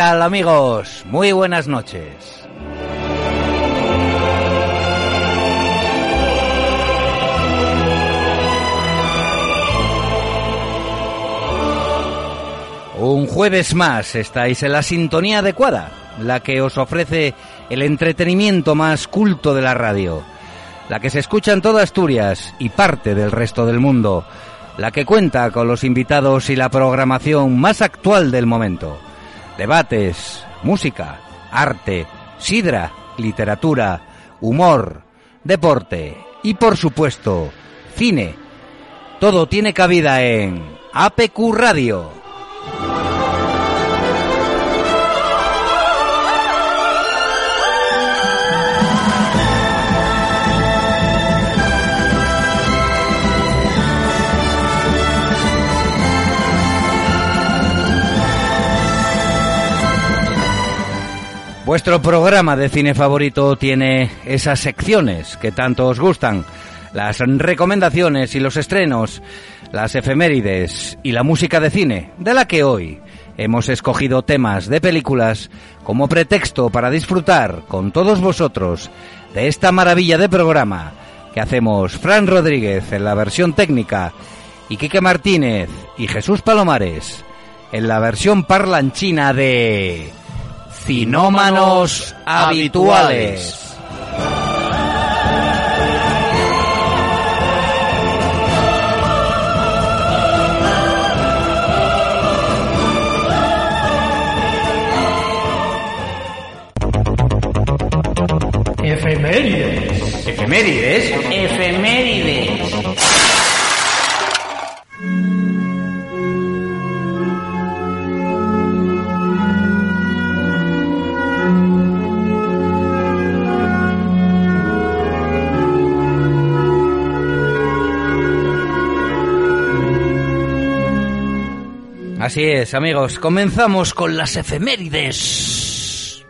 Amigos? Muy buenas noches. Un jueves más estáis en la sintonía adecuada, la que os ofrece el entretenimiento más culto de la radio, la que se escucha en toda Asturias y parte del resto del mundo, la que cuenta con los invitados y la programación más actual del momento debates, música, arte, sidra, literatura, humor, deporte y por supuesto, cine. Todo tiene cabida en APQ Radio. Vuestro programa de cine favorito tiene esas secciones que tanto os gustan, las recomendaciones y los estrenos, las efemérides y la música de cine, de la que hoy hemos escogido temas de películas como pretexto para disfrutar con todos vosotros de esta maravilla de programa que hacemos Fran Rodríguez en la versión técnica y Quique Martínez y Jesús Palomares en la versión parlanchina de Cinómanos habituales. Efemérides. ¿Efemérides? Efemérides. Así es, amigos, comenzamos con las efemérides.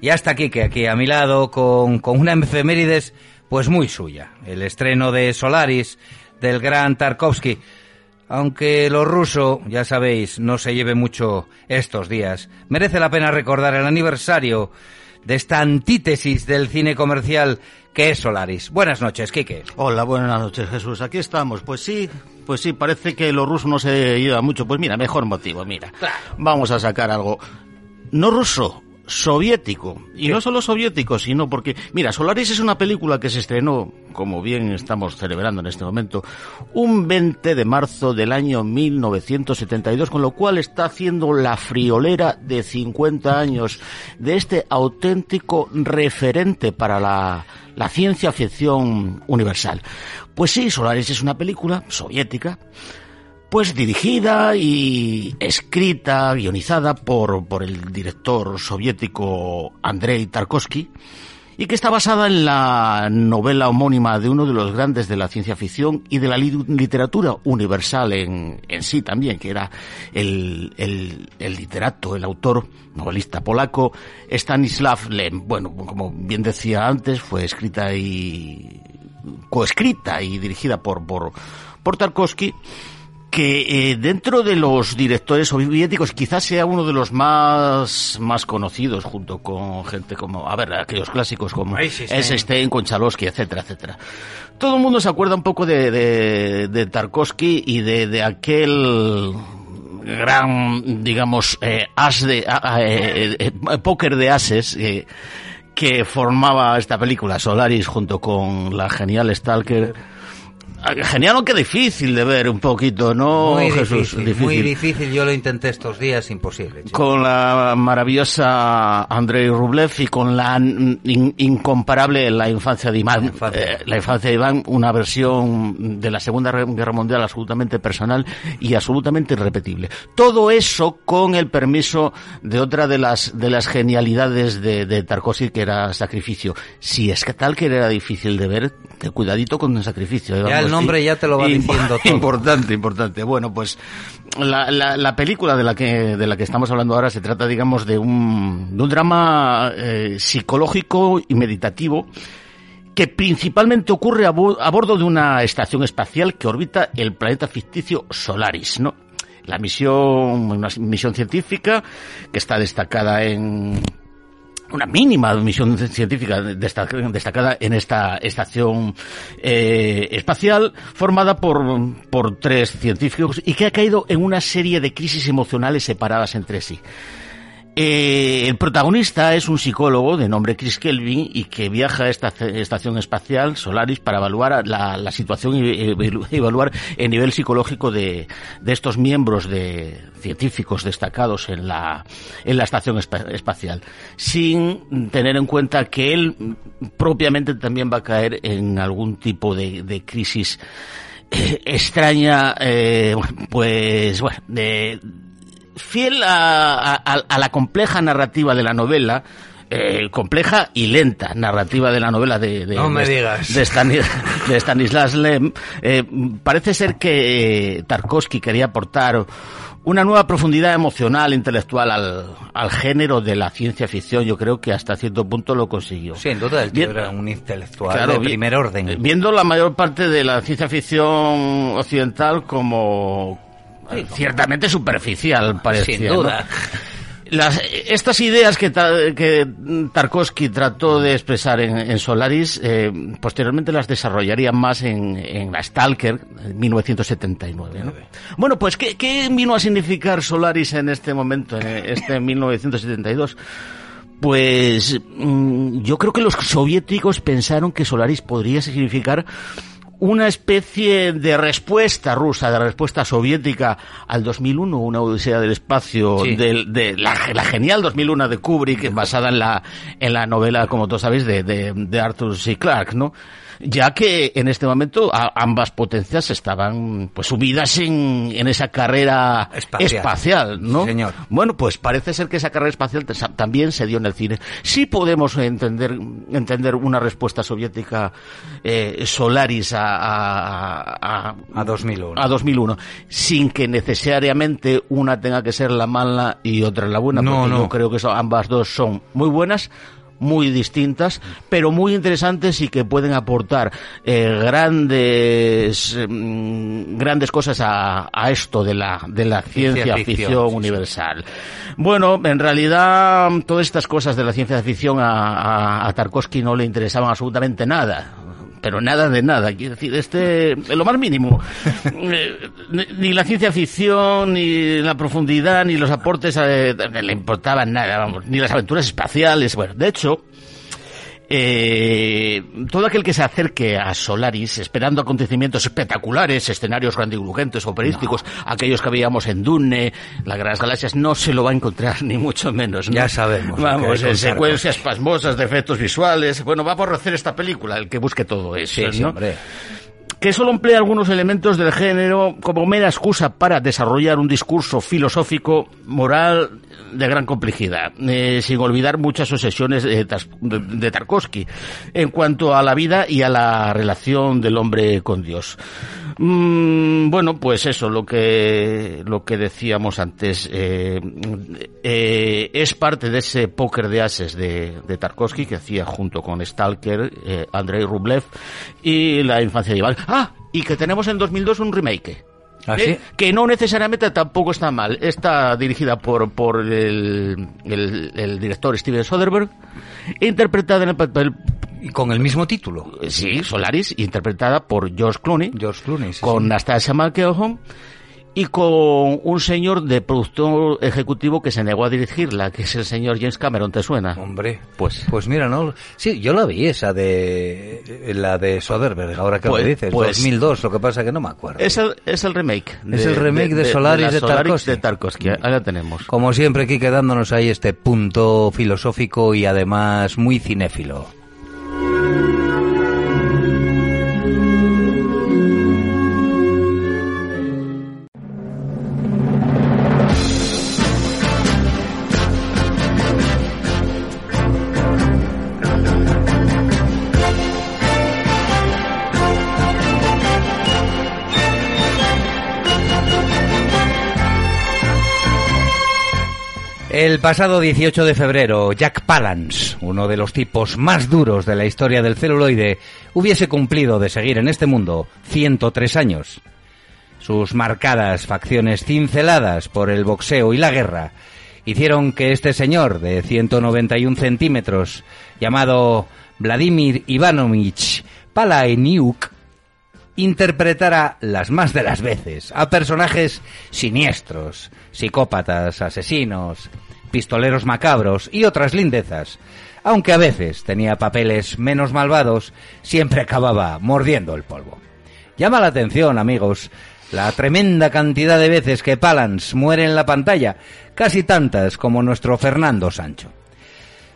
Y hasta aquí, que aquí a mi lado, con, con una efemérides pues muy suya. El estreno de Solaris, del gran Tarkovsky. Aunque lo ruso, ya sabéis, no se lleve mucho estos días, merece la pena recordar el aniversario de esta antítesis del cine comercial que es Solaris. Buenas noches, Quique. Hola, buenas noches, Jesús. Aquí estamos. Pues sí, pues sí, parece que lo ruso no se lleva mucho. Pues mira, mejor motivo, mira. Vamos a sacar algo. No ruso, soviético. Y no solo soviético, sino porque, mira, Solaris es una película que se estrenó, como bien estamos celebrando en este momento, un 20 de marzo del año 1972, con lo cual está haciendo la friolera de 50 años de este auténtico referente para la, la ciencia ficción universal. Pues sí, Solaris es una película soviética, pues dirigida y escrita, guionizada por, por el director soviético Andrei Tarkovsky, y que está basada en la novela homónima de uno de los grandes de la ciencia ficción y de la li- literatura universal en, en sí también, que era el, el, el literato, el autor, novelista polaco, Stanislav Lem. Bueno, como bien decía antes, fue escrita y coescrita y dirigida por, por, por Tarkovsky, que eh, dentro de los directores soviéticos quizás sea uno de los más, más conocidos, junto con gente como, a ver, aquellos clásicos como. Eisenstein, Konchalovsky, etcétera, etcétera. Todo el mundo se acuerda un poco de, de, de Tarkovsky y de, de aquel gran, digamos, eh, as de, eh, eh, eh, póker de ases, que formaba esta película, Solaris, junto con la genial Stalker genial, aunque difícil de ver un poquito, ¿no, muy Jesús? Difícil, Muy difícil, yo lo intenté estos días, imposible. Con la maravillosa Andrei Rublev y con la incomparable La infancia de Iván. Eh, la infancia de Iván, una versión de la Segunda Guerra Mundial absolutamente personal y absolutamente irrepetible. Todo eso con el permiso de otra de las, de las genialidades de, de Tarkovsky, que era Sacrificio. Si es que tal que era difícil de ver, cuidadito con el sacrificio. ¿eh? Nombre ya te lo va diciendo todo. Importante, importante. Bueno, pues la, la, película de la que de la que estamos hablando ahora se trata, digamos, de un, de un drama eh, psicológico y meditativo que principalmente ocurre a, bordo de una estación espacial que orbita el planeta ficticio Solaris, ¿no? La misión, una misión científica que está destacada en una mínima misión científica destacada en esta estación eh, espacial formada por, por tres científicos y que ha caído en una serie de crisis emocionales separadas entre sí. Eh, el protagonista es un psicólogo de nombre Chris Kelvin y que viaja a esta estación espacial Solaris para evaluar la, situación y evaluar el nivel psicológico de, estos miembros de científicos destacados en la, en la estación espacial, sin tener en cuenta que él propiamente también va a caer en algún tipo de, crisis eh, extraña, eh, pues bueno, de fiel a, la compleja narrativa de la novela, eh, compleja y lenta narrativa de la novela de, de, de, Stanislas Lem, eh, parece ser que Tarkovsky quería aportar una nueva profundidad emocional, intelectual al, al, género de la ciencia ficción. Yo creo que hasta cierto punto lo consiguió. Sí, en duda el tío era un intelectual de primer orden. Viendo la mayor parte de la ciencia ficción occidental como, ciertamente superficial, parecía. Sin duda. Las, estas ideas que, que, Tarkovsky trató de expresar en, Solaris, eh, posteriormente las desarrollaría más en, en la Stalker, en 1979. ¿no? Bueno, pues, ¿qué, ¿qué, vino a significar Solaris en este momento, en este 1972? Pues mm, yo creo que los soviéticos pensaron que Solaris podría significar una especie de respuesta rusa, de respuesta soviética al 2001, una odisea del espacio, de, la, genial 2001 de Kubrick, basada en la, en la novela, como todos sabéis, de, de, de Arthur C. Clarke, ¿no? Ya que en este momento ambas potencias estaban pues subidas en, en esa carrera espacial, ¿no? señor. Bueno, pues parece ser que esa carrera espacial también se dio en el cine. Sí podemos entender entender una respuesta soviética eh, Solaris a, a, a, 2001. a 2001, sin que necesariamente una tenga que ser la mala y otra la buena, no, porque no. yo creo que ambas dos son muy buenas muy distintas, pero muy interesantes y que pueden aportar eh, grandes mm, grandes cosas a, a, esto de la de la ciencia, ficción, universal. Bueno, en realidad todas estas cosas de la ciencia ficción a, a, a Tarkovsky no le interesaban absolutamente nada pero nada de nada. Quiero decir, este, lo más mínimo. Eh, ni la ciencia ficción, ni la profundidad, ni los aportes eh, le importaban nada, vamos, ni las aventuras espaciales. Bueno, de hecho, eh, todo aquel que se acerque a Solaris esperando acontecimientos espectaculares, escenarios grandilocuentes, operísticos, aquellos que veíamos en Dune, la Gran Galaxias, no se lo va a encontrar ni mucho menos. Ya sabemos. Vamos, en secuencias pasmosas de efectos visuales. Bueno, va a aborrecer esta película el que busque todo eso. Sí, ¿no? hombre que solo emplea algunos elementos del género como mera excusa para desarrollar un discurso filosófico, moral de gran complejidad, eh, sin olvidar muchas obsesiones de, de, Tarkovsky en cuanto a la vida y a la relación del hombre con Dios. Mm, bueno, pues eso, lo que, lo que decíamos antes, eh, eh, es parte de ese póker de ases de, Tarkovsky que hacía junto con Stalker, Andrei Rublev y La infancia de Iván. Ah, y que tenemos en 2002 un remake. ¿Ah, ¿Eh? que no necesariamente tampoco está mal. Está dirigida por, por el, el, director Steven Soderbergh, interpretada en el papel y con el mismo título. Sí, Solaris, interpretada por George Clooney. George Clooney, Con Nastasia McElhone y con un señor de productor ejecutivo que se negó a dirigirla, que es el señor James Cameron, ¿te suena? Hombre, pues pues mira, no, sí, yo la vi esa de la de Soderbergh, ahora que Pues- lo dices, pues- 2002, lo que pasa que no me acuerdo. Es el, es el remake. Es el remake de Solaris la de Tarkovsky. de Tarkovsky. Ahí la tenemos. Como siempre, aquí quedándonos ahí este punto filosófico y además muy cinéfilo. El pasado 18 de febrero, Jack Palance, uno de los tipos más duros de la historia del celuloide, hubiese cumplido de seguir en este mundo 103 años. Sus marcadas facciones cinceladas por el boxeo y la guerra hicieron que este señor de 191 centímetros, llamado Vladimir Ivanovich Palahniuk, interpretara las más de las veces a personajes siniestros, psicópatas, asesinos, pistoleros macabros y otras lindezas. Aunque a veces tenía papeles menos malvados, siempre acababa mordiendo el polvo. Llama la atención, amigos, la tremenda cantidad de veces que Palance muere en la pantalla, casi tantas como nuestro Fernando Sancho.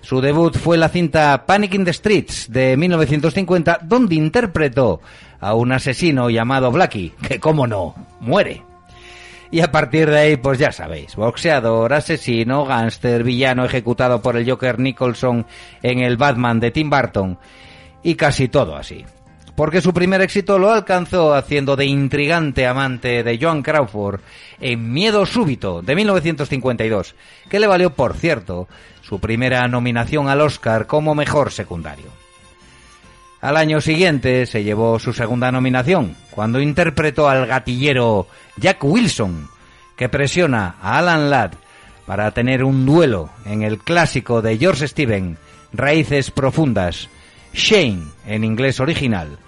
Su debut fue la cinta Panic in the Streets de 1950, donde interpretó a un asesino llamado Blackie, que como no, muere. Y a partir de ahí, pues ya sabéis, boxeador, asesino, gángster, villano ejecutado por el Joker Nicholson en el Batman de Tim Burton, y casi todo así. Porque su primer éxito lo alcanzó haciendo de intrigante amante de Joan Crawford en Miedo Súbito de 1952, que le valió, por cierto, su primera nominación al Oscar como mejor secundario. Al año siguiente se llevó su segunda nominación, cuando interpretó al gatillero Jack Wilson, que presiona a Alan Ladd para tener un duelo en el clásico de George Steven, Raíces Profundas, Shane en inglés original,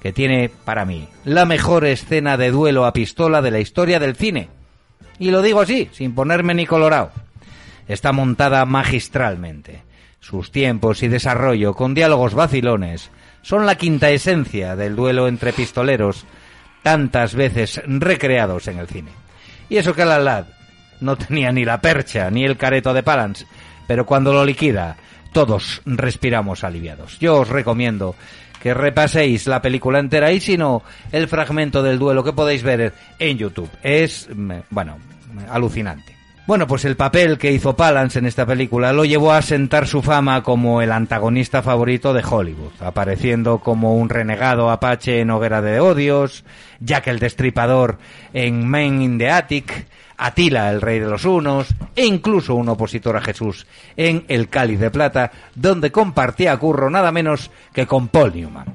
que tiene, para mí, la mejor escena de duelo a pistola de la historia del cine. Y lo digo así, sin ponerme ni colorado. Está montada magistralmente. Sus tiempos y desarrollo, con diálogos vacilones, son la quinta esencia del duelo entre pistoleros, tantas veces recreados en el cine. Y eso que la lad no tenía ni la percha ni el careto de Palance, pero cuando lo liquida, todos respiramos aliviados. Yo os recomiendo que repaséis la película entera y si no, el fragmento del duelo que podéis ver en YouTube. Es, mm, bueno, alucinante. Bueno, pues el papel que hizo Palance en esta película lo llevó a sentar su fama como el antagonista favorito de Hollywood, apareciendo como un renegado apache en Hoguera de Odios, Jack el Destripador en Men in the Attic, Atila el Rey de los Unos, e incluso un opositor a Jesús en El Cáliz de Plata, donde compartía curro nada menos que con Paul Newman.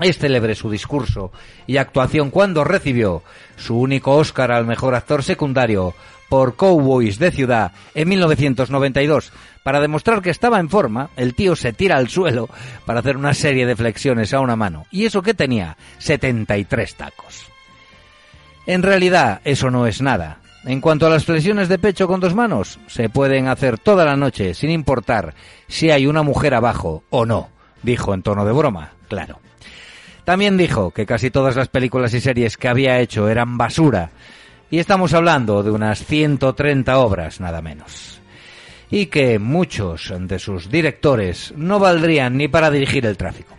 Es célebre su discurso y actuación cuando recibió su único Oscar al mejor actor secundario por Cowboys de Ciudad en 1992. Para demostrar que estaba en forma, el tío se tira al suelo para hacer una serie de flexiones a una mano. Y eso que tenía 73 tacos. En realidad, eso no es nada. En cuanto a las flexiones de pecho con dos manos, se pueden hacer toda la noche sin importar si hay una mujer abajo o no, dijo en tono de broma, claro. También dijo que casi todas las películas y series que había hecho eran basura, y estamos hablando de unas 130 obras nada menos. Y que muchos de sus directores no valdrían ni para dirigir el tráfico.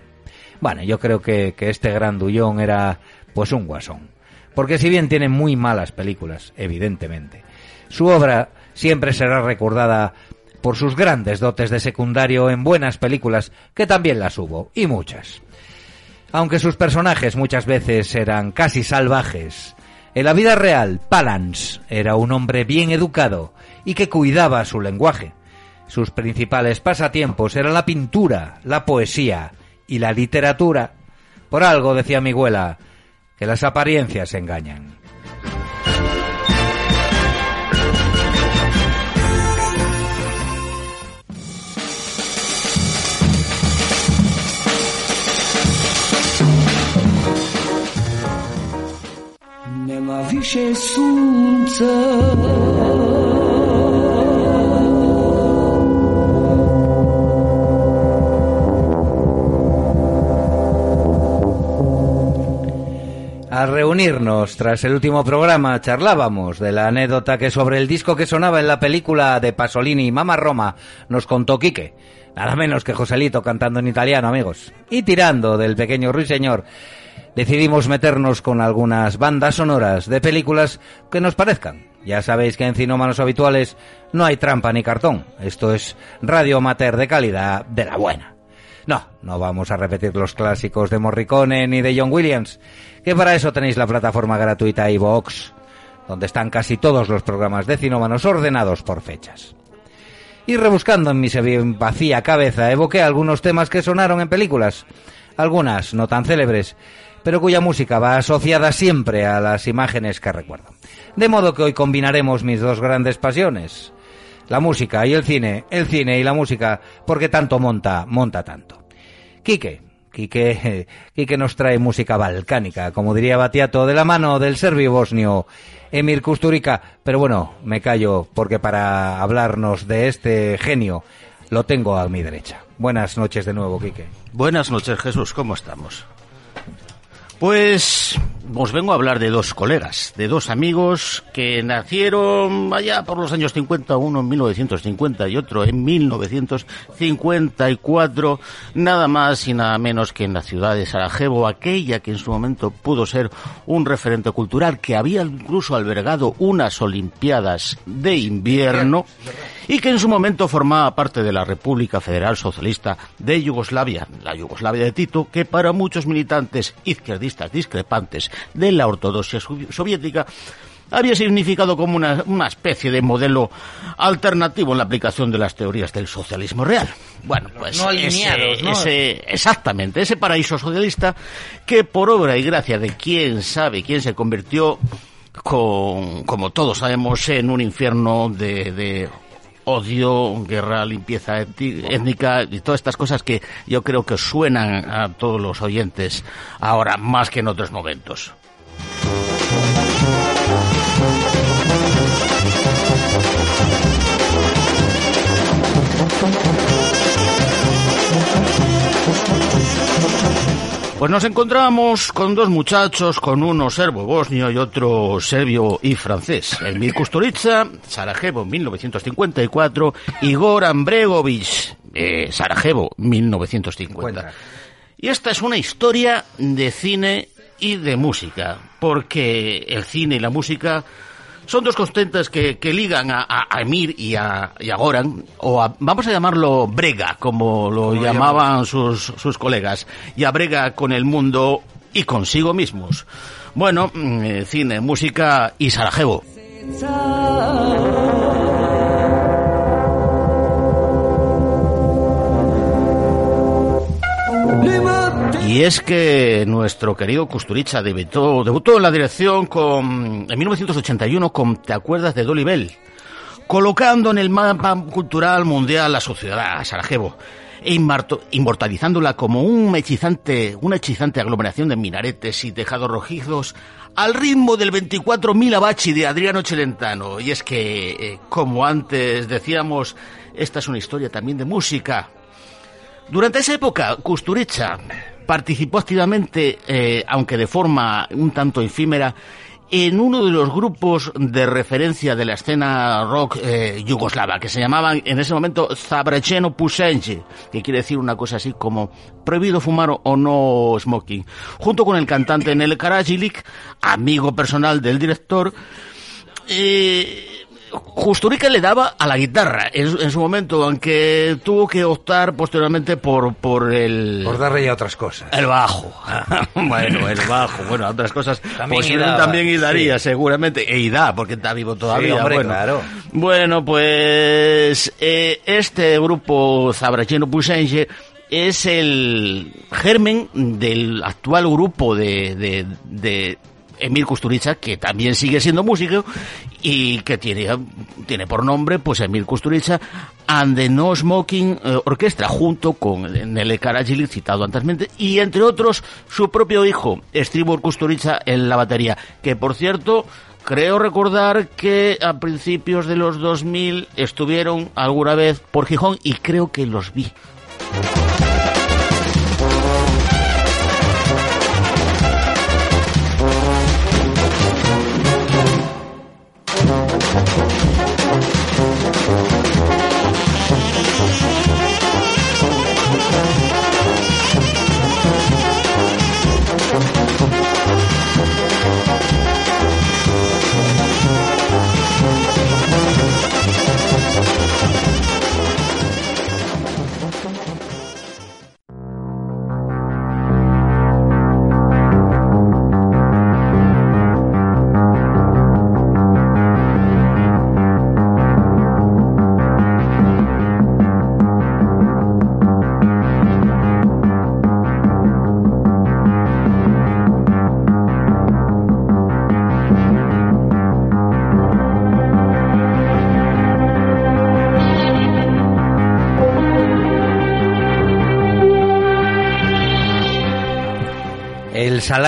Bueno, yo creo que, que este grandullón era pues un guasón. Porque si bien tiene muy malas películas, evidentemente, su obra siempre será recordada por sus grandes dotes de secundario en buenas películas, que también las hubo, y muchas. Aunque sus personajes muchas veces eran casi salvajes, en la vida real, Palance era un hombre bien educado y que cuidaba su lenguaje. Sus principales pasatiempos eran la pintura, la poesía y la literatura. Por algo, decía mi abuela, que las apariencias engañan. Się słońce. Al reunirnos tras el último programa charlábamos de la anécdota que sobre el disco que sonaba en la película de Pasolini Mama Roma nos contó Quique. Nada menos que Joselito cantando en italiano, amigos. Y tirando del pequeño ruiseñor, decidimos meternos con algunas bandas sonoras de películas que nos parezcan. Ya sabéis que en Cinómanos Habituales no hay trampa ni cartón. Esto es radio amateur de calidad de la buena. No, no vamos a repetir los clásicos de Morricone ni de John Williams, que para eso tenéis la plataforma gratuita iVoox, donde están casi todos los programas de cinómanos ordenados por fechas. Y rebuscando en mi vacía cabeza, evoqué algunos temas que sonaron en películas, algunas no tan célebres, pero cuya música va asociada siempre a las imágenes que recuerdo. De modo que hoy combinaremos mis dos grandes pasiones, la música y el cine, el cine y la música, porque tanto monta, monta tanto. Quique, Quique, Quique nos trae música balcánica, como diría Batiato, de la mano del serbio bosnio Emir Kusturica, pero bueno, me callo porque para hablarnos de este genio lo tengo a mi derecha. Buenas noches de nuevo, Quique. Buenas noches, Jesús, ¿cómo estamos? Pues os vengo a hablar de dos colegas, de dos amigos que nacieron allá por los años 50, uno en 1950 y otro en 1954, nada más y nada menos que en la ciudad de Sarajevo, aquella que en su momento pudo ser un referente cultural, que había incluso albergado unas Olimpiadas de invierno y que en su momento formaba parte de la República Federal Socialista de Yugoslavia, la Yugoslavia de Tito, que para muchos militantes izquierdistas discrepantes de la ortodoxia soviética había significado como una, una, especie de modelo alternativo en la aplicación de las teorías del socialismo real. Bueno, pues no alineados, ese, ¿no? ese, exactamente, ese paraíso socialista que por obra y gracia de quién sabe quién se convirtió con, como todos sabemos, en un infierno de, de odio, guerra, limpieza étnica y todas estas cosas que yo creo que suenan a todos los oyentes ahora más que en otros momentos. Pues nos encontramos con dos muchachos, con uno serbo-bosnio y otro serbio y francés. Emir Kusturica, Sarajevo, 1954, y Goran Bregovic, eh, Sarajevo, 1950. Y esta es una historia de cine y de música, porque el cine y la música son dos constantes que, que ligan a, a, Emir y a, y a Goran, o a, vamos a llamarlo Brega, como lo como llamaban sus, sus colegas, y a Brega con el mundo y consigo mismos. Bueno, eh, cine, música y Sarajevo. Y es que nuestro querido Kusturica debutó, debutó en la dirección con, en 1981 con ¿Te acuerdas de Dolly Bell? Colocando en el mapa cultural mundial a su ciudad, a Sarajevo, e inmortalizándola como un hechizante, una hechizante aglomeración de minaretes y tejados rojizos al ritmo del 24.000 abachi de Adriano Celentano. Y es que, eh, como antes decíamos, esta es una historia también de música. Durante esa época, Kusturica participó activamente, eh, aunque de forma un tanto efímera, en uno de los grupos de referencia de la escena rock eh, yugoslava, que se llamaban en ese momento Zabrecheno Pusenje, que quiere decir una cosa así como prohibido fumar o no smoking, junto con el cantante Nel Karajilik, amigo personal del director, eh, Justurica le daba a la guitarra en, en, su momento, aunque tuvo que optar posteriormente por, por el... Por darle ya otras cosas. El bajo. bueno, el bajo. Bueno, otras cosas también también y daría, sí. seguramente. E y da, porque está vivo todavía. Sí, hombre, bueno, claro. bueno, pues eh, este grupo Zabracheno Pusenje es el germen del actual grupo de, de, de Emir Kusturica, que también sigue siendo músico y que tiene, tiene por nombre pues Emir Kusturica and the No Smoking eh, Orquestra, junto con Nele Karajili, citado anteriormente, y entre otros su propio hijo, Stribor Kusturica, en la batería, que por cierto creo recordar que a principios de los 2000 estuvieron alguna vez por Gijón y creo que los vi.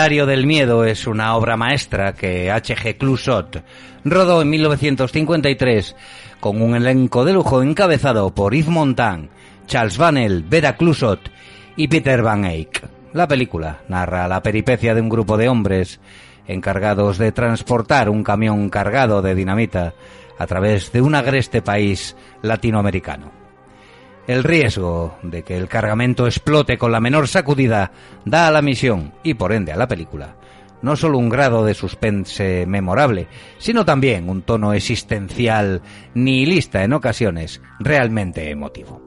Salario del miedo es una obra maestra que H.G. Clusot rodó en 1953 con un elenco de lujo encabezado por Yves Montand, Charles Vanel, Vera Clusot y Peter Van Eyck. La película narra la peripecia de un grupo de hombres encargados de transportar un camión cargado de dinamita a través de un agreste país latinoamericano. El riesgo de que el cargamento explote con la menor sacudida da a la misión, y por ende a la película, no solo un grado de suspense memorable, sino también un tono existencial nihilista en ocasiones realmente emotivo.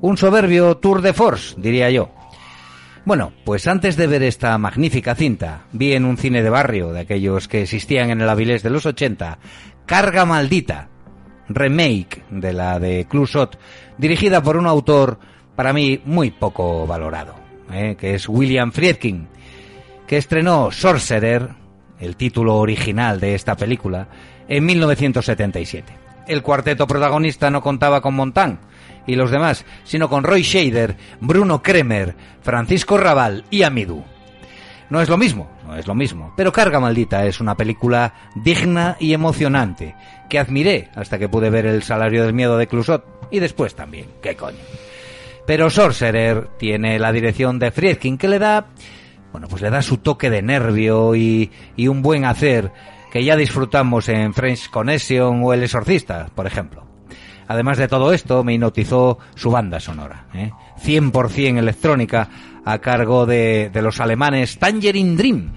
Un soberbio tour de force, diría yo. Bueno, pues antes de ver esta magnífica cinta, vi en un cine de barrio, de aquellos que existían en el Avilés de los 80, Carga Maldita, remake de la de Clusot, dirigida por un autor para mí muy poco valorado, ¿eh? que es William Friedkin, que estrenó Sorcerer, el título original de esta película, en 1977. El cuarteto protagonista no contaba con Montán y los demás, sino con Roy Shader, Bruno Kremer, Francisco Raval y Amidou. No es lo mismo, no es lo mismo, pero Carga Maldita es una película digna y emocionante, que admiré hasta que pude ver El salario del miedo de Clusot, y después también, qué coño. Pero Sorcerer tiene la dirección de Friedkin que le da, bueno, pues le da su toque de nervio y, y un buen hacer que ya disfrutamos en French Connection o El Exorcista, por ejemplo. Además de todo esto, me hipnotizó su banda sonora, ¿eh? 100% electrónica, a cargo de, de los alemanes Tangerine Dream.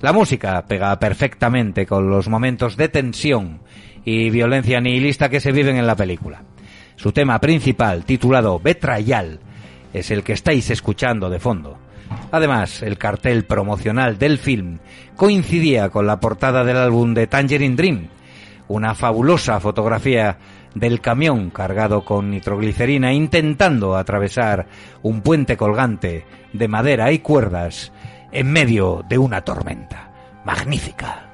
La música pega perfectamente con los momentos de tensión y violencia nihilista que se viven en la película. Su tema principal, titulado Betrayal, es el que estáis escuchando de fondo. Además, el cartel promocional del film coincidía con la portada del álbum de Tangerine Dream, una fabulosa fotografía del camión cargado con nitroglicerina intentando atravesar un puente colgante de madera y cuerdas en medio de una tormenta. Magnífica.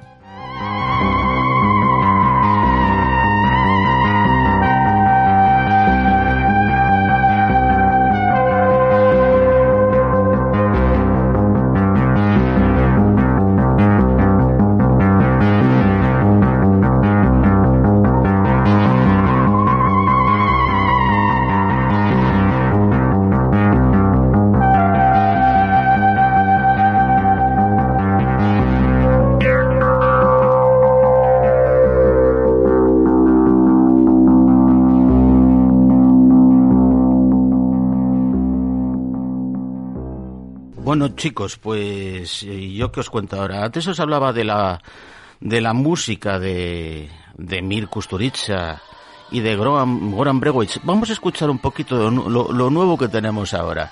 Chicos, pues eh, yo que os cuento ahora. Antes os hablaba de la de la música de de Mir Kusturica y de Goran, Goran Bregovic. Vamos a escuchar un poquito lo, nuevo que tenemos ahora.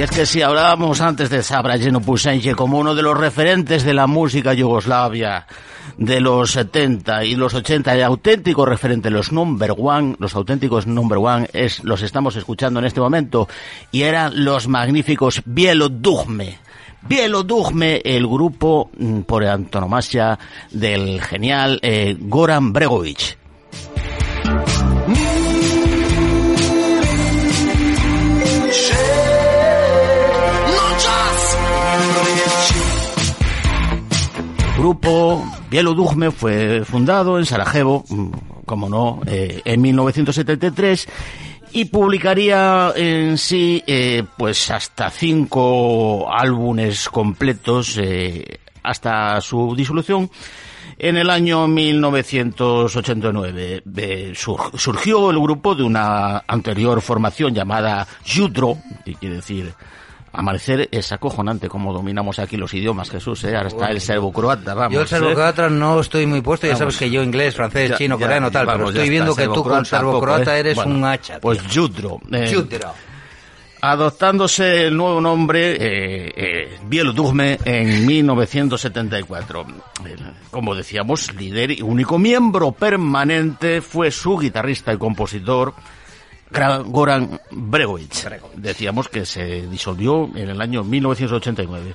Y es que si hablábamos antes de Sabrajeno Pusenche como uno de los referentes de la música yugoslavia de los 70 y los 80, el auténtico referente, los number one, los auténticos number one, es, los estamos escuchando en este momento, y eran los magníficos Bielodugme. Bielodugme, el grupo mm, por antonomasia del genial eh, Goran Bregovic. Grupo Bielodugme fue fundado en Sarajevo, mm, como no, eh, en 1973 y publicaría en sí eh, pues hasta cinco álbumes completos eh, hasta su disolución en el año 1989. Eh, sur- surgió el grupo de una anterior formación llamada Yudro, que quiere decir amanecer es acojonante como dominamos aquí los idiomas, Jesús, ¿eh? ahora está el serbo-croata, vamos. Yo el ¿eh? serbo-croata no estoy muy puesto, ya Vamos. sabes que yo inglés, francés, Ya, chino, ya, coreano, tal, vamos, pero estoy viendo está, que tú con serbo-croata ¿eh? eres Bueno, un hacha. Pues Yudro. eh, Yudro. adoptándose el nuevo nombre eh, eh, Bielodugme en 1974. Eh, Como decíamos, líder y único miembro permanente fue su guitarrista y compositor Goran Bregovic. Decíamos que se disolvió en el año 1989.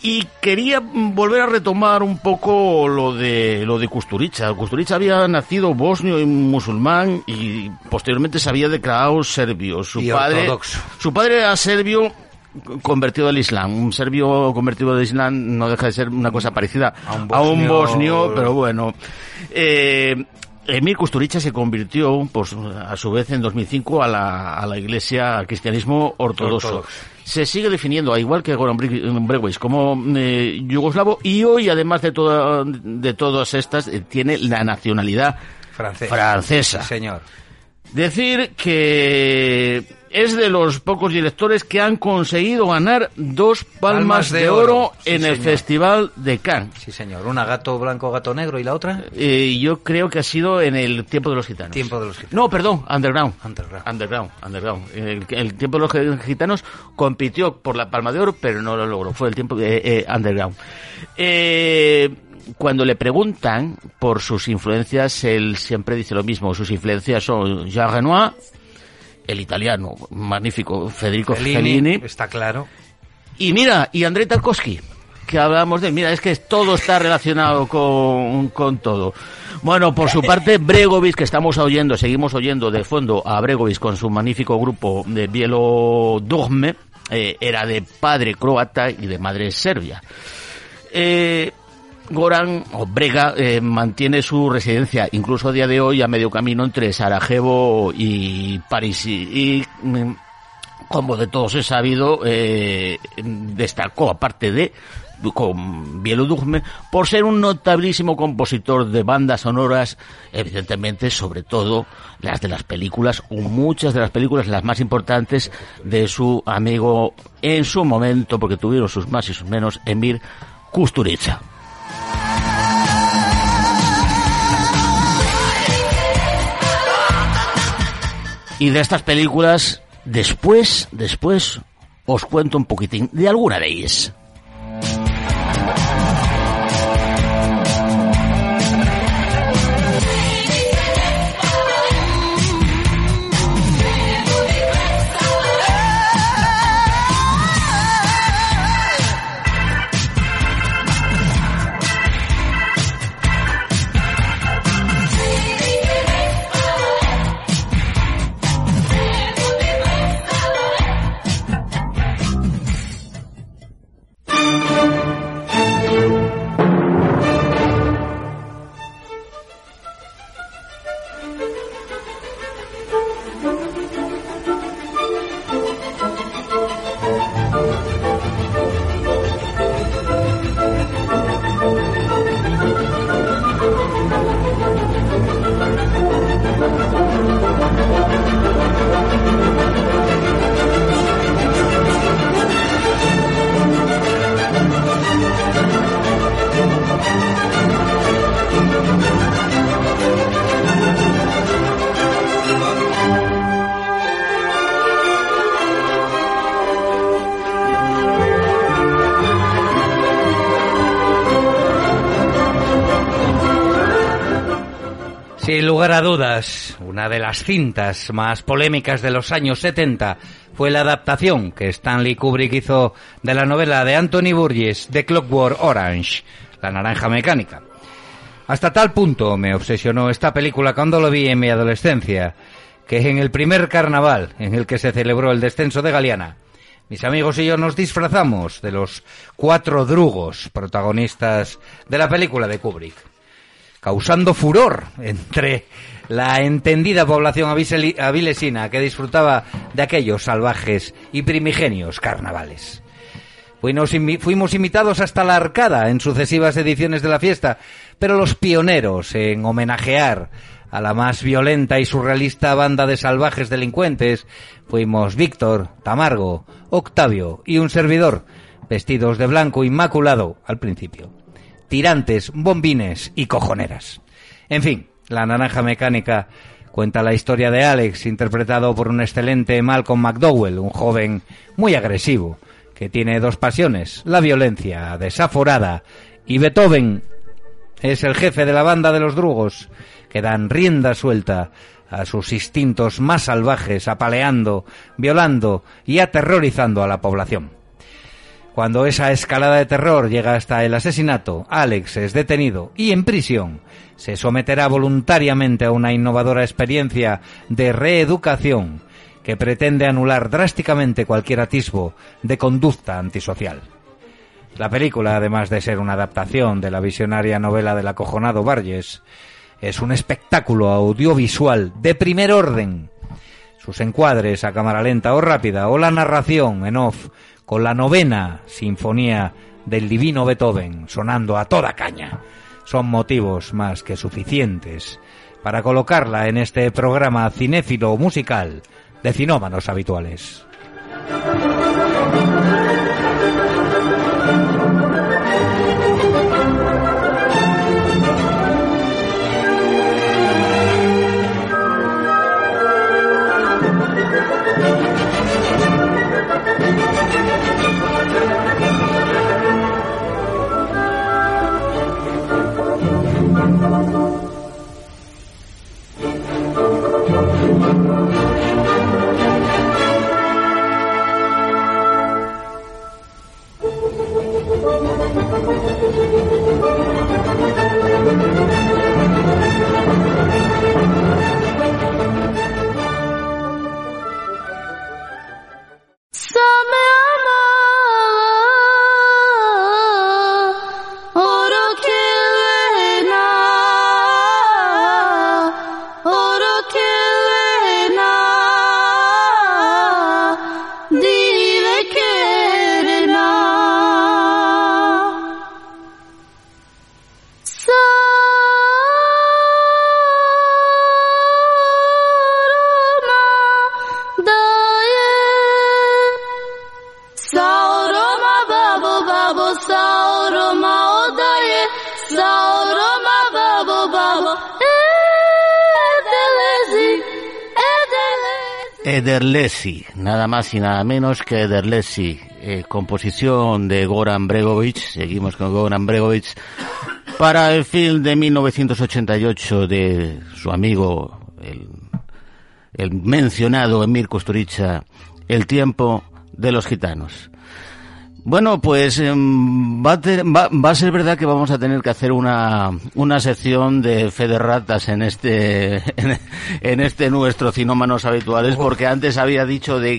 Y quería volver a retomar un poco lo de lo de Kusturica. Kusturica había nacido bosnio y musulmán y posteriormente se había declarado serbio. Su Y padre, ortodoxo. su padre era serbio convertido al Islam. Un serbio convertido al Islam no deja de ser una cosa parecida A un a un bosnio- bosnio, pero bueno. Eh, Emir Kusturica se convirtió, pues, a su vez, en 2005 a la, a la iglesia, al cristianismo ortodoxo. Ortodoxo. Se sigue definiendo, al igual que Goran Bre- Bregovic, como eh, yugoslavo y hoy, además de, toda, de todas estas, eh, tiene la nacionalidad Francés. francesa. Sí, señor. Decir que es de los pocos directores que han conseguido ganar dos palmas, Palmas de, de oro, oro, sí, en el. Festival de Cannes. Sí, señor. Una gato blanco, gato negro y la otra. Eh, yo creo que ha sido en el tiempo de los gitanos. Tiempo de los gitanos. No, perdón, Underground. Underground. Underground, Underground. El, el tiempo de los gi- gitanos compitió por la Palma de Oro, pero no lo logró. Fue el tiempo de eh, Underground. Eh, cuando le preguntan por sus influencias, él siempre dice lo mismo. Sus influencias son Jean Renoir, el italiano magnífico Federico Fellini, Está claro. y mira, y Andrei Tarkovsky, que hablábamos de. Mira, es que todo está relacionado con, con todo. Bueno, por su parte, Bregovic, que estamos oyendo, seguimos oyendo de fondo a Bregovic con su magnífico grupo de Bielodogme, eh, era de padre croata y de madre serbia. Eh, Goran o Brega eh, mantiene su residencia incluso a día de hoy a medio camino entre Sarajevo y París. Y, y, mm, como de todos he sabido eh, destacó aparte de con Bielodugme por ser un notabilísimo compositor de bandas sonoras evidentemente sobre todo las de las películas o muchas de las películas las más importantes de su amigo en su momento porque tuvieron sus más y sus menos Emir Kusturica Y de estas películas, después, después, os cuento un poquitín de alguna de ellas. Sin lugar a dudas, una de las cintas más polémicas de los años 70 fue la adaptación que Stanley Kubrick hizo de la novela de Anthony Burgess, The Clockwork Orange, La Naranja Mecánica. Hasta tal punto me obsesionó esta película cuando lo vi en mi adolescencia, que en el primer carnaval en el que se celebró el descenso de Galeana, mis amigos y yo nos disfrazamos de los cuatro drugos protagonistas de la película de Kubrick, causando furor entre la entendida población avilesina que disfrutaba de aquellos salvajes y primigenios carnavales. Fuimos invitados hasta la arcada en sucesivas ediciones de la fiesta, pero los pioneros en homenajear a la más violenta y surrealista banda de salvajes delincuentes fuimos Víctor, Tamargo, Octavio y un servidor, vestidos de blanco inmaculado al principio. Tirantes, bombines y cojoneras. En fin, la naranja mecánica cuenta la historia de Alex, interpretado por un excelente Malcolm McDowell, un joven muy agresivo, que tiene dos pasiones, la violencia desaforada y Beethoven es el jefe de la banda de los drugos, que dan rienda suelta a sus instintos más salvajes, apaleando, violando y aterrorizando a la población. Cuando esa escalada de terror llega hasta el asesinato, Alex es detenido y en prisión se someterá voluntariamente a una innovadora experiencia de reeducación que pretende anular drásticamente cualquier atisbo de conducta antisocial. La película, además de ser una adaptación de la visionaria novela del acojonado Barges, es un espectáculo audiovisual de primer orden. Sus encuadres a cámara lenta o rápida o la narración en off con la novena sinfonía del divino Beethoven sonando a toda caña son motivos más que suficientes para colocarla en este programa cinéfilo musical de cinómanos habituales. Ederlesi, nada más y nada menos que Ederlesi, eh, composición de Goran Bregovic, seguimos con Goran Bregovic, para el film de 1988 de su amigo, el, el mencionado Emir Kusturica, El tiempo de los gitanos. Bueno, pues em, va, a va- va a ser verdad que vamos a tener que hacer una, una sección de fe de ratas en este, en, en este nuestro cinómanos habituales, porque antes había dicho de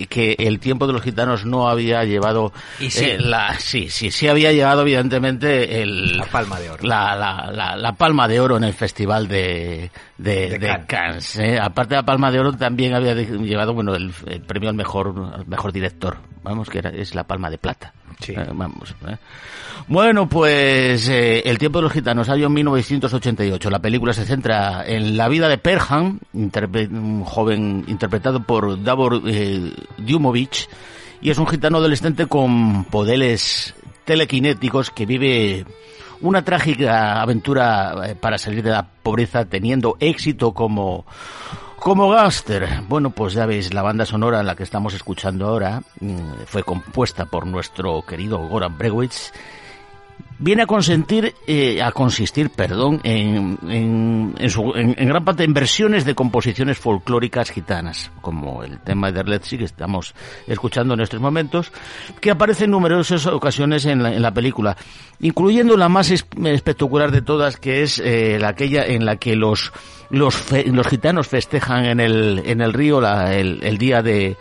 eh, que el tiempo de los gitanos no había llevado, Y sí. eh, la, sí, sí, sí había llevado evidentemente el, La palma de oro. la, la, la, la palma de oro en el festival de, de, De de Cannes. Cannes, ¿eh? Aparte de la palma de oro también había llevado bueno el, el premio al mejor al mejor director. Vamos que era, es la palma de plata. Sí. Eh, vamos. ¿eh? Bueno, pues eh, El tiempo de los gitanos, año 1988. La película se centra en la vida de Perhan, un joven interpretado por Davor eh, Djumovic, y es un gitano adolescente con poderes telequinéticos que vive una trágica aventura eh, para salir de la pobreza teniendo éxito como como gángster. Bueno, pues ya veis, la banda sonora en la que estamos escuchando ahora mm, fue compuesta por nuestro querido Goran Bregovic viene a consentir, eh, a consistir, perdón, en, en, en, su- en- gran parte en versiones de composiciones folclóricas gitanas, como el tema de Erletzi que estamos escuchando en estos momentos, que aparece en numerosas ocasiones en la, la película, incluyendo la más es- espectacular de todas, que es eh, la aquella en la que los los, fe- los gitanos festejan en el, en el río la- el, el día de,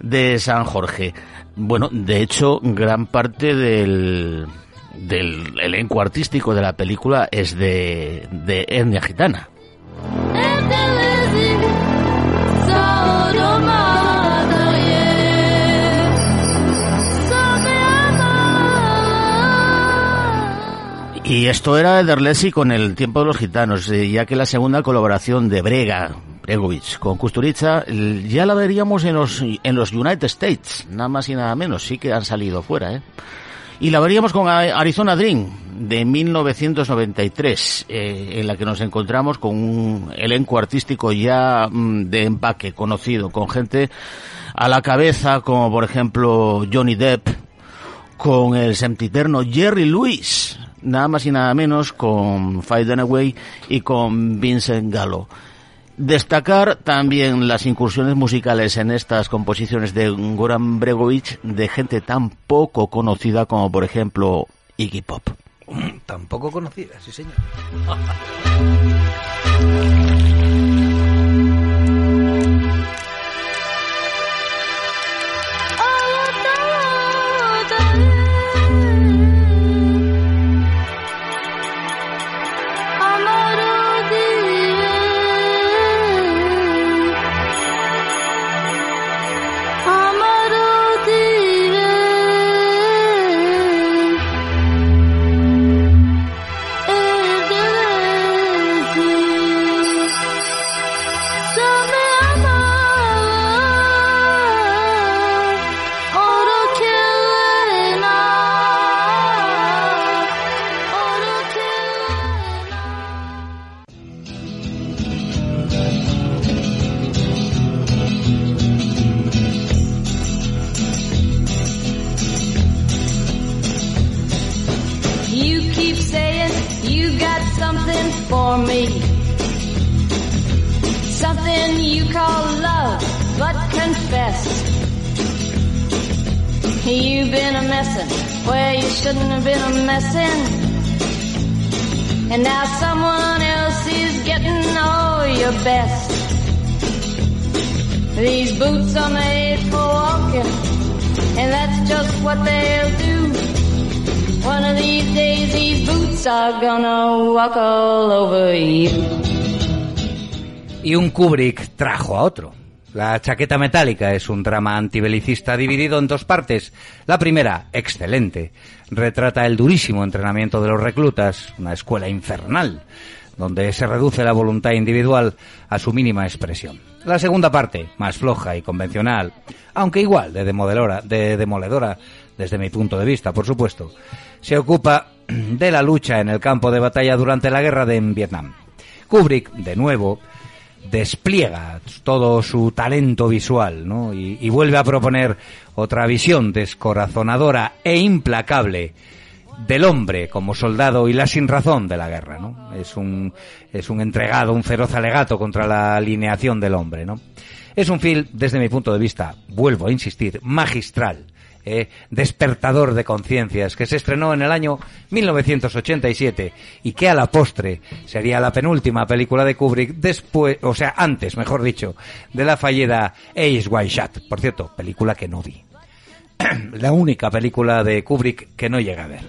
de San Jorge. Bueno, de hecho, gran parte del, del elenco artístico de la película es de, de etnia gitana. Y esto era Ederlesi con el tiempo de los gitanos, eh, ya que la segunda colaboración de Brega, Bregovic, con Kusturica, ya la veríamos en los, en los United States, nada más y nada menos, sí que han salido fuera, ¿eh? Y la veríamos con Arizona Dream, de 1993, eh, en la que nos encontramos con un elenco artístico ya mm, de empaque, conocido, con gente a la cabeza, como por ejemplo Johnny Depp, con el sempiterno Jerry Lewis, nada más y nada menos con Faye Dunaway y con Vincent Gallo. Destacar también las incursiones musicales en estas composiciones de Goran Bregovic de gente tan poco conocida como por ejemplo Iggy Pop. Tampoco conocida, sí señor. Kubrick trajo a otro. La chaqueta metálica es un drama antibelicista dividido en dos partes. La primera, excelente, retrata el durísimo entrenamiento de los reclutas, una escuela infernal, donde se reduce la voluntad individual a su mínima expresión. La segunda parte, más floja y convencional, aunque igual de demoledora, de demoledora desde mi punto de vista, por supuesto, se ocupa de la lucha en el campo de batalla durante la guerra de Vietnam. Kubrick, de nuevo, despliega todo su talento visual, ¿no? Y, vuelve a proponer otra visión descorazonadora e implacable del hombre como soldado y la sinrazón de la guerra, ¿no? Es un, es un entregado, un feroz alegato contra la alineación del hombre, ¿no? Es un film, desde mi punto de vista, vuelvo a insistir, magistral, eh, despertador de conciencias, que se estrenó en el año 1987 y que a la postre sería la penúltima película de Kubrick después, o sea, antes, mejor dicho, de la fallida Ace White Shot. Por cierto, película que no vi. la única película de Kubrick que no llega a ver.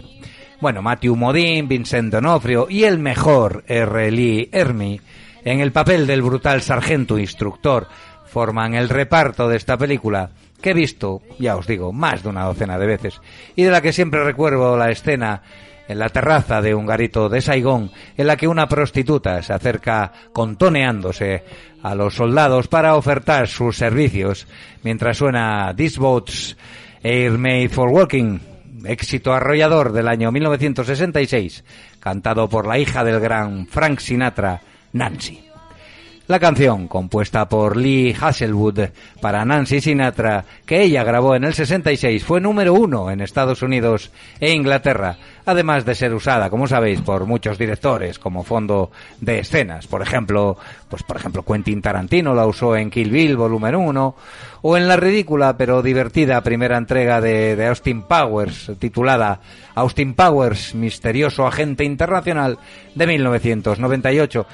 Bueno, Matthew Modine, Vincent D'Onofrio y el mejor R. Lee Ermey en el papel del brutal sargento instructor forman el reparto de esta película que he visto, ya os digo, más de una docena de veces y de la que siempre recuerdo la escena en la terraza de un garito de Saigón en la que una prostituta se acerca contoneándose a los soldados para ofertar sus servicios mientras suena This Boat's Air Made for Walking, éxito arrollador del año 1966, cantado por la hija del gran Frank Sinatra, Nancy. La canción, compuesta por Lee Hasselwood para Nancy Sinatra, que ella grabó en el 66, fue número uno en Estados Unidos e Inglaterra, además de ser usada, como sabéis, por muchos directores como fondo de escenas. Por ejemplo, pues por ejemplo Quentin Tarantino la usó en Kill Bill Volumen 1, o en la ridícula pero divertida primera entrega de, de Austin Powers, titulada Austin Powers, misterioso agente internacional de 1998.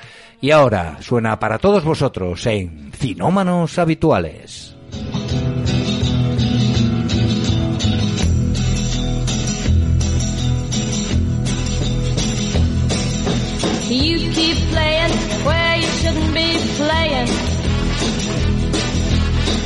Y ahora suena para todos vosotros en Cinómanos Habituales.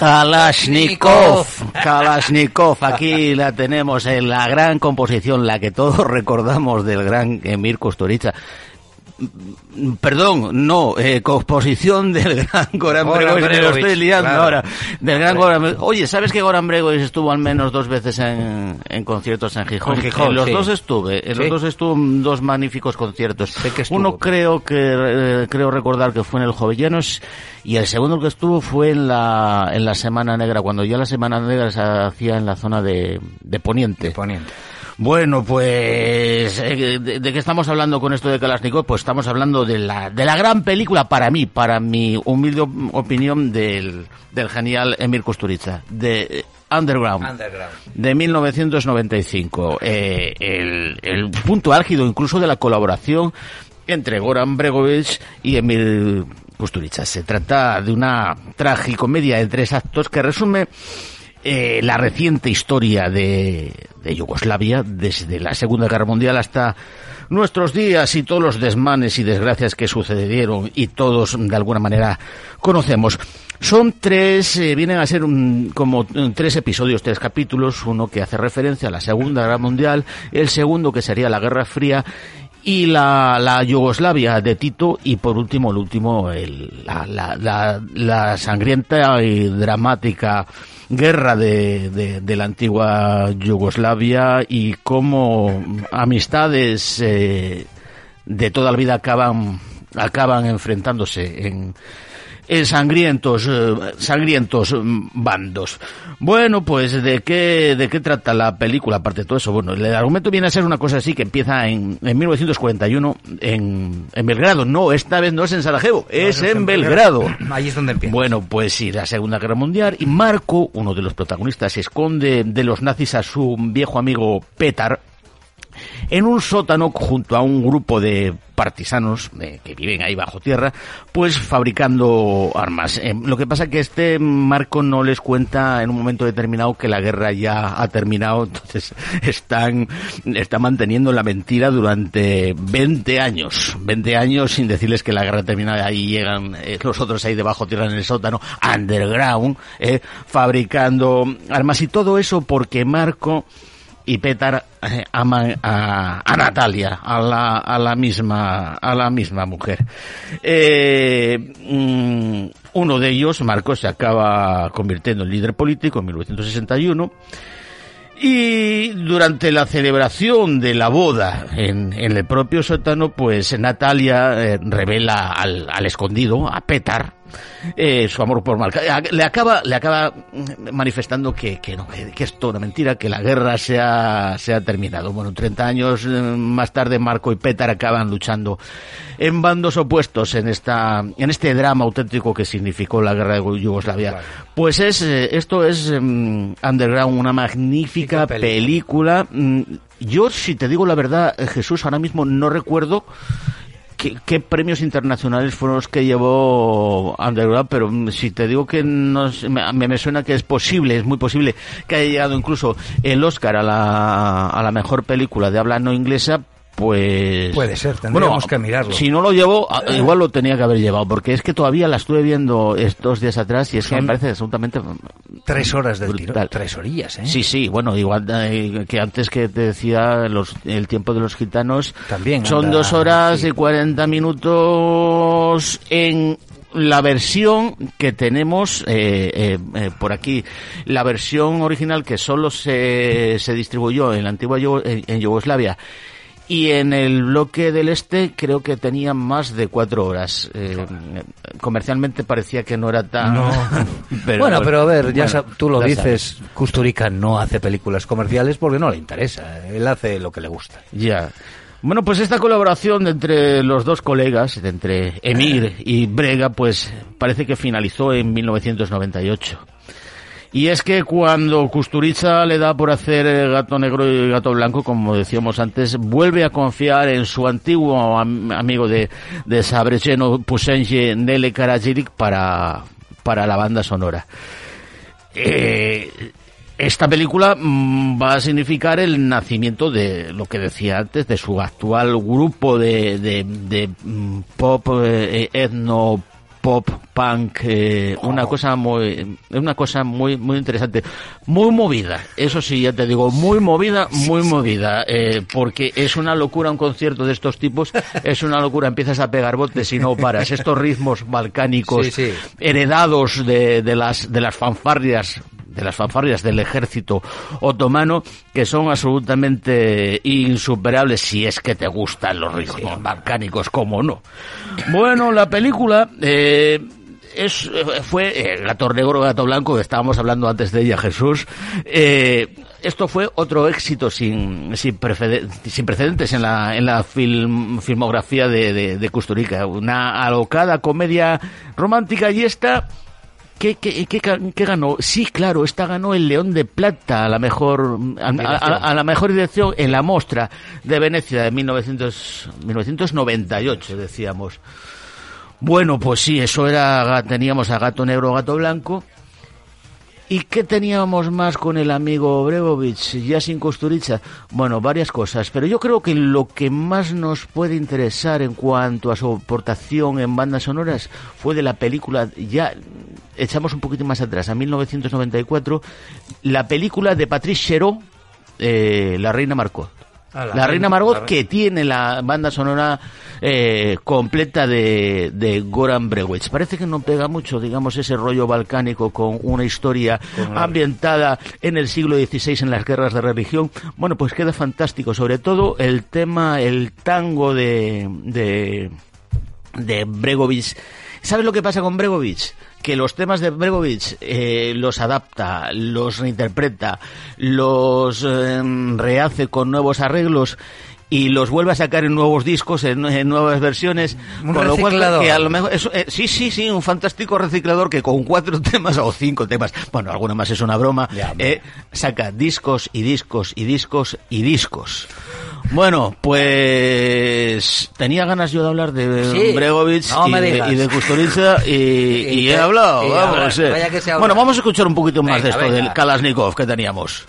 Kalashnikov. Kalashnikov, aquí la tenemos en la gran composición, la que todos recordamos del gran Emir Kusturica. Perdón, no, eh, composición del gran Goran Bregovic, me lo estoy liando claro. ahora. Del gran Goran Oye, ¿sabes que Goran Bregovic estuvo al menos dos veces en, en conciertos en Gijón? En Gijón, los sí. dos estuve, en Sí. los dos estuvo en dos magníficos conciertos. Sé que estuvo. Uno creo que eh, creo recordar que fue en el Jovellanos y el segundo que estuvo fue en la en la Semana Negra, cuando ya la Semana Negra se hacía en la zona de, de Poniente. Poniente. Bueno, pues, eh, de, de qué estamos hablando con esto de Kalashnikov? Pues estamos hablando de la, de la gran película para mí, para mi humilde op- opinión del, del genial Emir Kusturica, de eh, Underground. Underground. De 1995. Eh, el, el punto álgido incluso de la colaboración entre Goran Bregovic y Emir Kusturica. Se trata de una tragicomedia de tres actos que resume eh, la reciente historia de, de Yugoslavia, desde la Segunda Guerra Mundial hasta nuestros días y todos los desmanes y desgracias que sucedieron y todos de alguna manera conocemos. Son tres, eh, vienen a ser un- como eh, tres episodios, tres capítulos, uno que hace referencia a la Segunda Guerra Mundial, el segundo que sería la Guerra Fría y la, la Yugoslavia de Tito y por último, el último, la, la, la sangrienta y dramática guerra de, de, de la antigua Yugoslavia y cómo amistades eh, de toda la vida acaban acaban enfrentándose en, en sangrientos eh, sangrientos mm, bandos. Bueno, pues de qué de qué trata la película aparte de todo eso. Bueno, el argumento viene a ser una cosa así que empieza en, en 1941 en, en Belgrado. No, esta vez no es en Sarajevo, es en Belgrado. Ahí es donde empieza. Bueno, pues sí, la Segunda Guerra Mundial y Marco, uno de los protagonistas, se esconde de los nazis a su viejo amigo Petar en un sótano junto a un grupo de partisanos eh, que viven ahí bajo tierra, pues fabricando armas. Eh, lo que pasa es que este marco no les cuenta en un momento determinado que la guerra ya ha terminado, entonces están, están manteniendo la mentira durante 20 años, 20 años sin decirles que la guerra ha terminado, ahí llegan eh, los otros ahí debajo tierra en el sótano, underground, eh, fabricando armas y todo eso porque Marco y Petar eh, a, a Natalia, a la, a la misma, a la misma mujer. Eh, mm, uno de ellos, Marcos, se acaba convirtiendo en líder político en 1961. Y durante la celebración de la boda en, en el propio sótano, pues Natalia eh, revela al, al escondido, a Petar, eh, su amor por Marca. Le acaba, le acaba manifestando que, que no, que, es toda mentira, que la guerra se ha, se ha terminado. Bueno, 30 años eh, más tarde Marco y Petar acaban luchando en bandos opuestos en esta, en este drama auténtico que significó la guerra de Yugoslavia. Pues es, eh, esto es mm, Underground, una magnífica película. Mm, Yo, si te digo la verdad, eh, Jesús, ahora mismo no recuerdo qué, premios internacionales fueron los que llevó Underground, pero si te digo que no me, me suena que es posible, es muy posible que haya llegado incluso el Oscar a la, a la mejor película de habla no inglesa, pues... Puede ser, tendríamos que mirarlo. Si no lo llevó, a- igual lo tenía que haber llevado, porque es que todavía la estuve viendo estos días atrás y es que me parece absolutamente... Tres horas del Brutal. tiro. Tres orillas, ¿eh? Sí, sí, bueno, igual eh, que antes que te decía los, el tiempo de los gitanos, También son anda, dos horas sí. y cuarenta minutos en la versión que tenemos eh, eh, eh, por aquí, la versión original que solo se, se distribuyó en la antigua Yugo- en, en Yugoslavia y en el bloque del este creo que tenía más de cuatro horas. Eh, comercialmente parecía que no era tan... No. Pero bueno, pero a ver, ya sab- tú lo dices, Kusturica no hace películas comerciales porque no le interesa. Él hace lo que le gusta. Ya. Bueno, pues esta colaboración de entre los dos colegas, entre Emir y Brega, pues parece que finalizó en 1998. Y es que cuando Kusturica le da por hacer eh, gato negro y gato blanco, como decíamos antes, vuelve a confiar en su antiguo am- amigo de, de Sabreceno, Pusenje, Nele Karadzic, para, para la banda sonora. Eh, esta película mm, va a significar el nacimiento de lo que decía antes, de su actual grupo de, de, de, mm, pop, eh, etno pop punk eh, una cosa muy una cosa muy muy interesante. Muy movida eso sí ya te digo muy movida muy movida eh, porque es una locura un concierto de estos tipos es una locura empiezas a pegar botes y no paras. Estos ritmos balcánicos Sí, sí. heredados de, de las de las fanfarrias de las fanfarrias del ejército otomano que son absolutamente insuperables si es que te gustan los ritmos balcánicos como no bueno la película eh, es, eh, fue eh, Gato Negro, Gato Blanco, que estábamos hablando antes de ella, Jesús. Eh, esto fue otro éxito sin, sin, sin precedentes en la, en la film- filmografía de, de, de. Una alocada comedia romántica y esta... ¿Qué, qué, qué, ca- qué ganó? Sí, claro, esta ganó el León de Plata a la mejor a, a- a la mejor dirección en la Mostra de Venecia de 1900, 1998, decíamos. Bueno, pues sí, eso era, teníamos a Gato Negro, Gato Blanco. ¿Y qué teníamos más con el amigo Bregovic, ya sin Kusturica? Bueno, varias cosas, pero yo creo que lo que más nos puede interesar en cuanto a su aportación en bandas sonoras fue de la película, ya echamos un poquito más atrás, a 1994, la película de Patrice Chéreau, eh, La Reina Margot. Ah, la, la Reina Margot la- que tiene la banda sonora eh, completa de, de Goran Bregovic. Parece que no pega mucho, digamos, ese rollo balcánico con una historia ambientada en el siglo XVI en las guerras de religión. Bueno, pues queda fantástico. Sobre todo el tema, el tango de, de, de Bregovic. ¿Sabes lo que pasa con Bregovic? Que los temas de Bregovic eh, los adapta, los reinterpreta, los eh, rehace con nuevos arreglos y los vuelve a sacar en nuevos discos, en, en nuevas versiones. Un con lo cual, reciclador. que a lo mejor, eh, sí, sí, sí, un fantástico reciclador que con cuatro temas o cinco temas, bueno, alguna más es una broma, Ya, eh, saca discos y discos y discos y discos. Bueno, pues tenía ganas yo de hablar de Sí. Bregovic No y, de, y de Kusturica y, y Y he hablado. vamos, eh. Bueno, vamos a escuchar un poquito más de esto venga. del Kalashnikov que teníamos.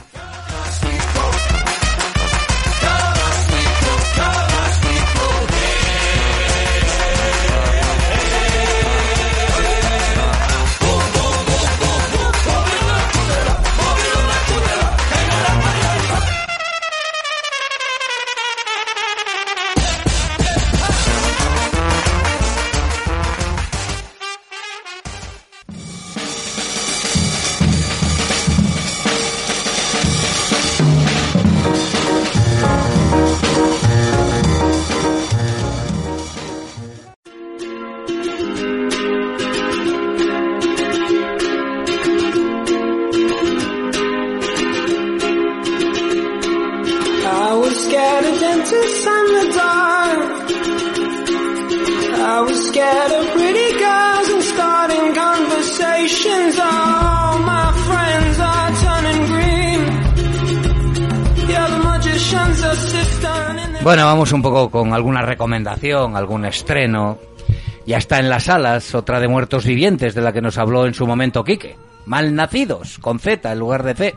Recomendación, algún estreno. Ya está en las salas otra de Muertos Vivientes de la que nos habló en su momento Quique. Malnacidos, con Z en lugar de C.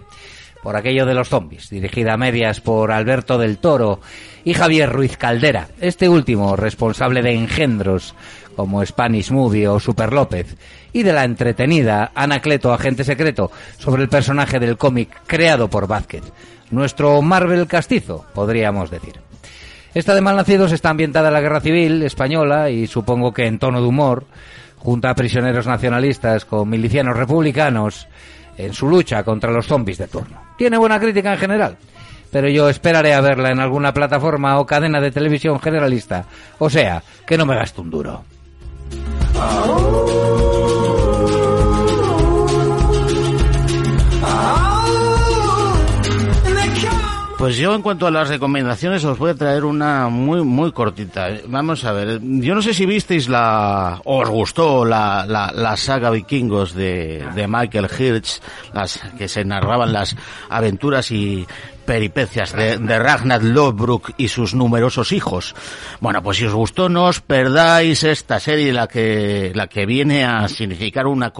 Por aquello de los zombies, dirigida a medias por Alberto del Toro y Javier Ruiz Caldera, este último responsable de engendros como Spanish Movie o Super López, y de la entretenida Anacleto, agente secreto, sobre el personaje del cómic creado por Vázquez. Nuestro Marvel castizo, podríamos decir. Esta de Malnacidos está ambientada en la Guerra Civil Española y supongo que en tono de humor, junto a prisioneros nacionalistas con milicianos republicanos en su lucha contra los zombies de turno. Tiene buena crítica en general, pero yo esperaré a verla en alguna plataforma o cadena de televisión generalista. O sea, que no me gasto un duro. Pues yo en cuanto a las recomendaciones os voy a traer una muy muy cortita. Vamos a ver, yo no sé si visteis la o os gustó la, la, la saga Vikingos de, de Michael Hirsch, las que se narraban las aventuras y peripecias de, de Ragnar Lodbrok y sus numerosos hijos. Bueno, pues si os gustó, no os perdáis esta serie, la que, la que viene a significar una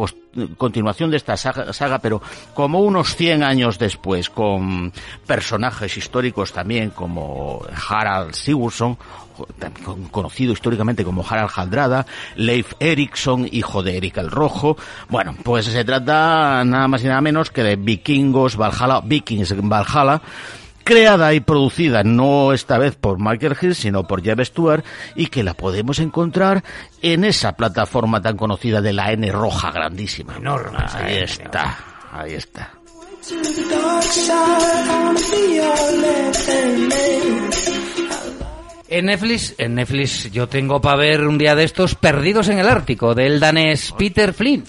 continuación de esta saga, saga, pero como unos 100 años después, con personajes históricos también como Harald Sigurdsson, conocido históricamente como Harald Haldrada, Leif Erikson, hijo de Erik el Rojo. Bueno, pues se trata nada más y nada menos que de Vikingos Valhalla, Vikings Valhalla, creada y producida no esta vez por Michael Hill, sino por Jeff Stewart, y que la podemos encontrar en esa plataforma tan conocida de la N roja grandísima. Enorme, Ahí está, ahí está. En Netflix, en Netflix yo tengo para ver un día de estos Perdidos en el Ártico, del danés Peter Flint.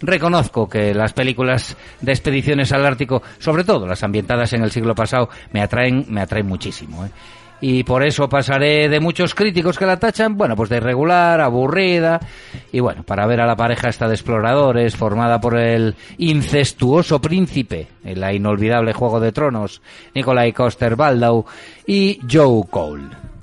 Reconozco que las películas de expediciones al Ártico, sobre todo las ambientadas en el siglo pasado, me atraen, me atraen muchísimo. ¿eh? Y por eso pasaré de muchos críticos que la tachan, bueno, pues de irregular, aburrida, y bueno, para ver a la pareja esta de exploradores, formada por el incestuoso príncipe, en la inolvidable Juego de Tronos, Nikolai Coster-Waldau y Joe Cole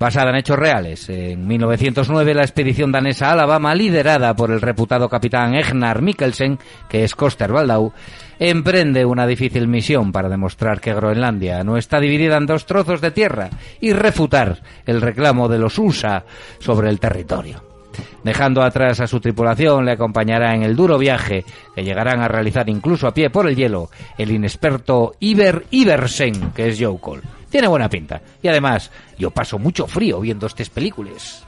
basada en hechos reales. En 1909, la expedición danesa a Alabama, liderada por el reputado capitán Egnar Mikkelsen, que es Coster Waldau, emprende una difícil misión para demostrar que Groenlandia no está dividida en dos trozos de tierra y refutar el reclamo de los USA sobre el territorio. Dejando atrás a su tripulación, le acompañará en el duro viaje que llegarán a realizar incluso a pie por el hielo el inexperto Iber Iversen, que es Joe Cole. Tiene buena pinta. Y además, yo paso mucho frío viendo estas películas.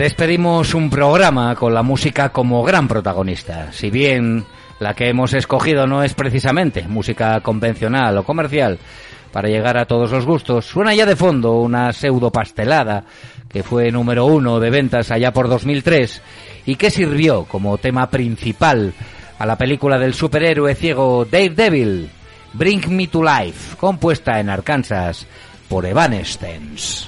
Despedimos un programa con la música como gran protagonista. Si bien la que hemos escogido no es precisamente música convencional o comercial para llegar a todos los gustos, suena ya de fondo una pseudo pastelada que fue número uno de ventas allá por 2003 y que sirvió como tema principal a la película del superhéroe ciego Dave Devil, Bring Me to Life, compuesta en Arkansas por Evanescence.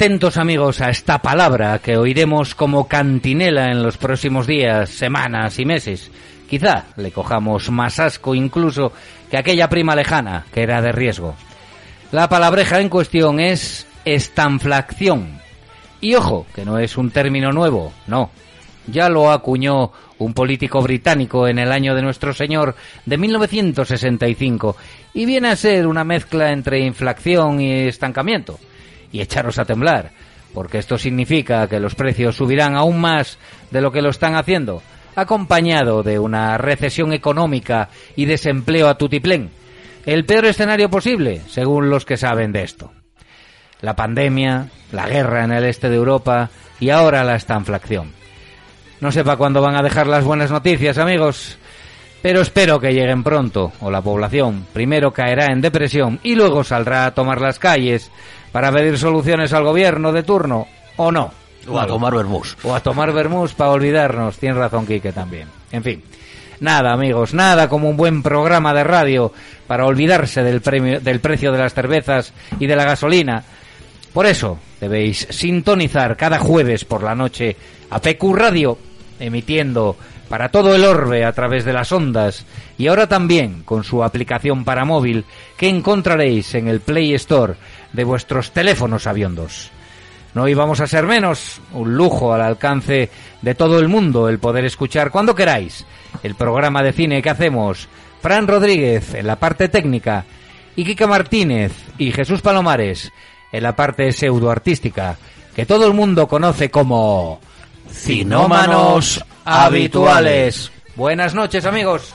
Atentos amigos a esta palabra que oiremos como cantinela en los próximos días, semanas y meses. Quizá le cojamos más asco incluso que aquella prima lejana que era de riesgo. La palabreja en cuestión es estanflación. Y ojo, que no es un término nuevo, no. Ya lo acuñó un político británico en el año de nuestro Señor de 1965 y viene a ser una mezcla entre inflación y estancamiento y echaros a temblar, porque esto significa que los precios subirán aún más de lo que lo están haciendo, acompañado de una recesión económica y desempleo a tutiplén. El peor escenario posible, según los que saben de esto. La pandemia, la guerra en el este de Europa y ahora la estanflación. No sepa cuándo van a dejar las buenas noticias, amigos, pero espero que lleguen pronto, o la población primero caerá en depresión y luego saldrá a tomar las calles para pedir soluciones al gobierno de turno, o no. O a tomar vermús. O a tomar vermús para olvidarnos. Tienes razón, Quique, también. En fin. Nada, amigos, nada como un buen programa de radio para olvidarse del, premio, del precio de las cervezas y de la gasolina. Por eso debéis sintonizar cada jueves por la noche a PQ Radio, emitiendo para todo el orbe a través de las ondas y ahora también con su aplicación para móvil que encontraréis en el Play Store de vuestros teléfonos aviondos. No íbamos a ser menos, un lujo al alcance de todo el mundo el poder escuchar cuando queráis el programa de cine que hacemos, Fran Rodríguez en la parte técnica y Kika Martínez y Jesús Palomares en la parte pseudoartística, que todo el mundo conoce como Cinómanos Habituales. Buenas noches amigos.